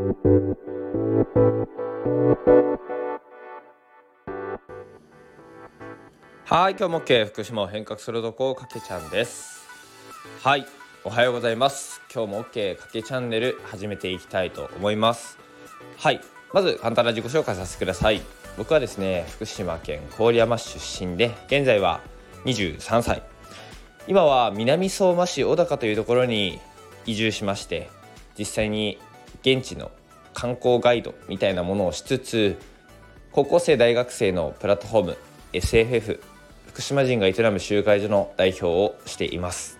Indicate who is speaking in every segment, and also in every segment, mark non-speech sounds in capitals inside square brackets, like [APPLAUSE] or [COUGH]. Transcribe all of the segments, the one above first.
Speaker 1: はい今日も OK 福島を変革するとこかけちゃんです。はいおはようございます。今日も OK かけチャンネル始めていきたいと思います。はいまず簡単な自己紹介させてください。僕はですね福島県郡山市出身で現在は23歳。今は南相馬市小高というところに移住しまして実際に現地の観光ガイドみたいなものをしつつ高校生大学生のプラットフォーム SFF 福島人が営む集会所の代表をしています。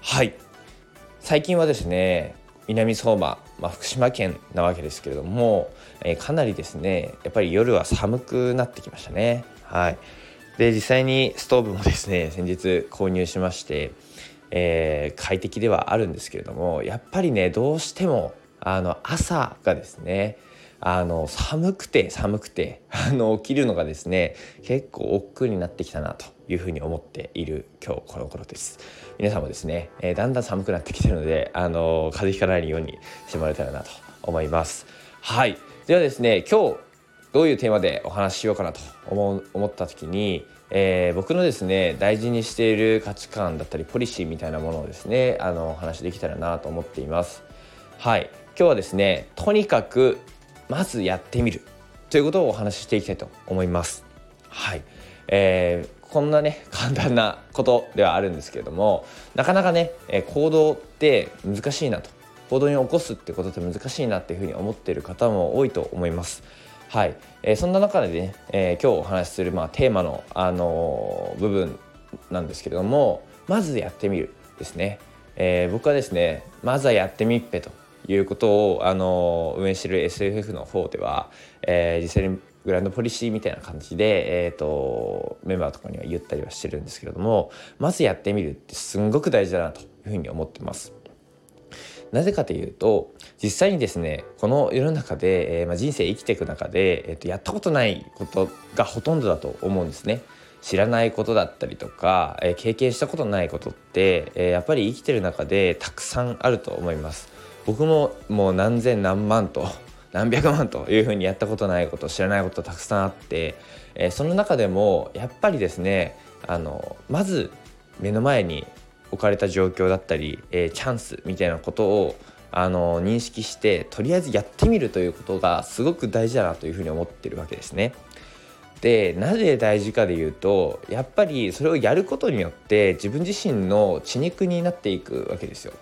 Speaker 1: はい。最近はですね南相馬、まあ、福島県なわけですけれども、えー、かなりですねやっぱり夜は寒くなってきましたね。はい。で実際にストーブもですね先日購入しまして、えー、快適ではあるんですけれどもやっぱりねどうしてもあの朝がですねあの寒くて寒くてあの起きるのがですね結構億劫になってきたなというふうに思っている今日この頃です。皆さんもですね、えー、だんだん寒くなってきてるのであの風邪ひかないようにしてもらえたらなと思います。はい。ではですね今日どういうテーマでお話ししようかなと思う思った時に、えー、僕のですね大事にしている価値観だったりポリシーみたいなものをですねあのお話しできたらなと思っています。はい。今日はですねとにかくまずやってみる。ということをお話ししていきたいと思います。はい、えー、こんなね簡単なことではあるんですけれどもなかなかね、え行動って難しいなと。行動に起こすってことって難しいなっていうふうに思っている方も多いと思います。はい、えー、そんな中でね、えー、今日お話しする、まあ、テーマの、あのー、部分なんですけれどもまずやってみるですね、えー、僕はですねまずはやってみっぺと。いうことをあの運営してる SFF の方では、えー、実際にグランドポリシーみたいな感じで、えーと、メンバーとかには言ったりはしてるんですけれどもまずやってみるってすんごく大事だなというふうに思ってます。なぜかというと実際にですねこの世の中で、えーまあ、人生生きていく中で、えーと、やったことないことがほとんどだと思うんですね。知らないことだったりとか、えー、経験したことないことって、えー、やっぱり生きてる中でたくさんあると思います。僕ももう何千何万と [LAUGHS] 何百万というふうにやったことないこと知らないことたくさんあって、えー、その中でもやっぱりですねあのまず目の前に置かれた状況だったり、えー、チャンスみたいなことをあの認識してとりあえずやってみるということがすごく大事だなというふうに思ってるわけですね。でなぜ大事かでいうとやっぱりそれをやることによって自分自身の血肉になっていくわけですよ。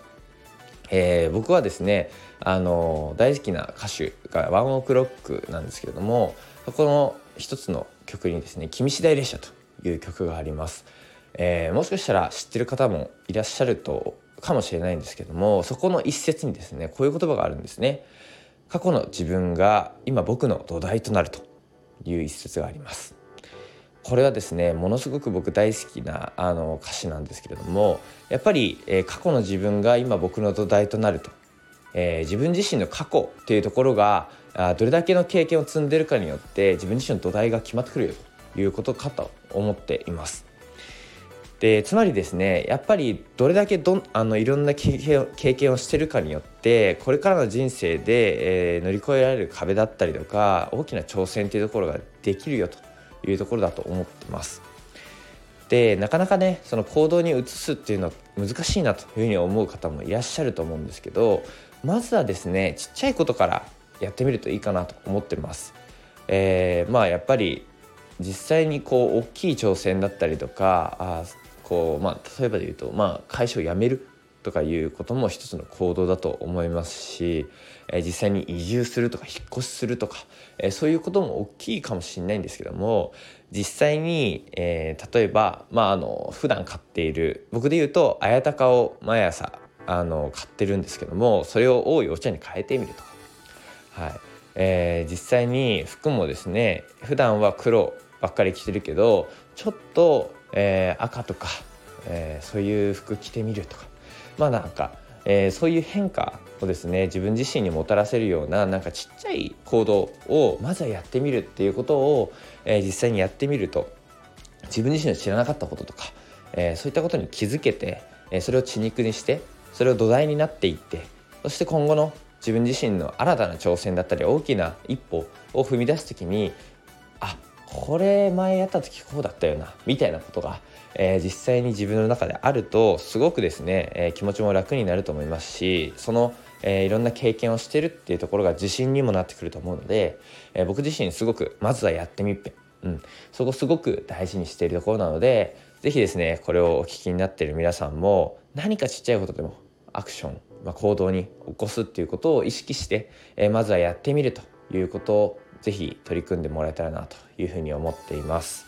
Speaker 1: えー、僕はですねあの大好きな歌手がワンオクロックなんですけれどもそこの一つの曲にですね「君次第列車」という曲があります、えー、もしかしたら知ってる方もいらっしゃるとかもしれないんですけどもそこの一節にですねこういう言葉があるんですね。過去の自分が今僕の土台となるという一節があります。これはですねものすごく僕大好きなあの歌詞なんですけれどもやっぱり、えー、過去の自分が今僕の土台となると、えー、自分自身の過去っていうところがあどれだけの経験を積んでるかによって自分自身の土台が決まってくるよということかと思っています。でつまりですねやっぱりどれだけどあのいろんな経験を経験をしてるかによってこれからの人生で、えー、乗り越えられる壁だったりとか大きな挑戦っていうところができるよというところだと思ってます。でなかなかねその行動に移すっていうのは難しいなというふうに思う方もいらっしゃると思うんですけどまずはですねちっちゃいことからやってみるといいかなと思ってます。えー、まあやっぱり実際にこう大きい挑戦だったりとかあこう、まあ、例えばで言うと、まあ、会社を辞めるとかいうことも一つの行動だと思いますし、え、実際に移住するとか引っ越しするとか、え、そういうことも大きいかもしれないんですけども実際に、えー、例えばまああの普段買っている僕で言うと綾鷹を毎朝あの買ってるんですけどもそれを多いお茶に変えてみるとか、はい。えー、実際に服もですね普段は黒ばっかり着てるけどちょっと、えー、赤とか、え、そういう服着てみるとか。まあなんか、えー、そういう変化をですね自分自身にもたらせるようななんかちっちゃい行動をまずはやってみるっていうことを、えー、実際にやってみると自分自身の知らなかったこととか、えー、そういったことに気づけて、え、それを血肉にしてそれを土台になっていってそして今後の、自分自身の新たな挑戦だったり大きな一歩を踏み出す時にあこれ前やった時こうだったよなみたいなことが、えー、実際に自分の中であるとすごくですね、えー、気持ちも楽になると思いますしその、えー、いろんな経験をしてるっていうところが自信にもなってくると思うので、え僕自身すごくまずはやってみっぺ、うん、そこすごく大事にしているところなので是非ですねこれをお聞きになっている皆さんも何かちっちゃいことでもアクション、まあ、行動に起こすっていうことを意識して、えまずはやってみるということをぜひ取り組んでもらえたらなというふうに思っています。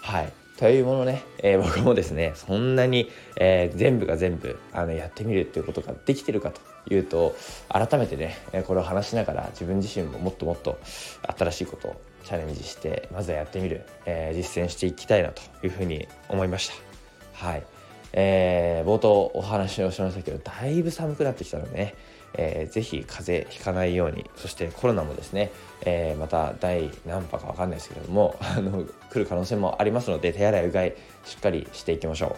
Speaker 1: はい。というものね、えー、僕もですねそんなに、えー、全部が全部あのやってみるっていうことができてるかというと改めてねこれを話しながら自分自身ももっともっと新しいことをチャレンジしてまずはやってみる、えー、実践していきたいなというふうに思いました。はいえー、冒頭お話をしましたけどだいぶ寒くなってきたのでねえー、ぜひ風邪ひかないようにそしてコロナもですね、えー、また第何波か分かんないですけれども [LAUGHS] あの来る可能性もありますので手洗いうがいしっかりしていきましょう。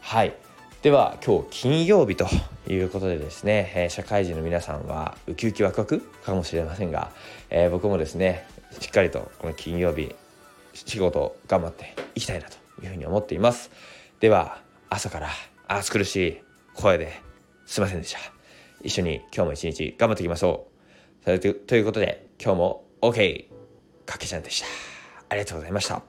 Speaker 1: はい。では今日金曜日ということでですね、えー、社会人の皆さんはウキウキワクワクかもしれませんが、えー、僕もですねしっかりとこの金曜日仕事頑張っていきたいなというふうに思っています。では朝から暑苦しい声ですいませんでした。一緒に今日も一日頑張っていきましょう。ということで今日も OK かけちゃんでした。ありがとうございました。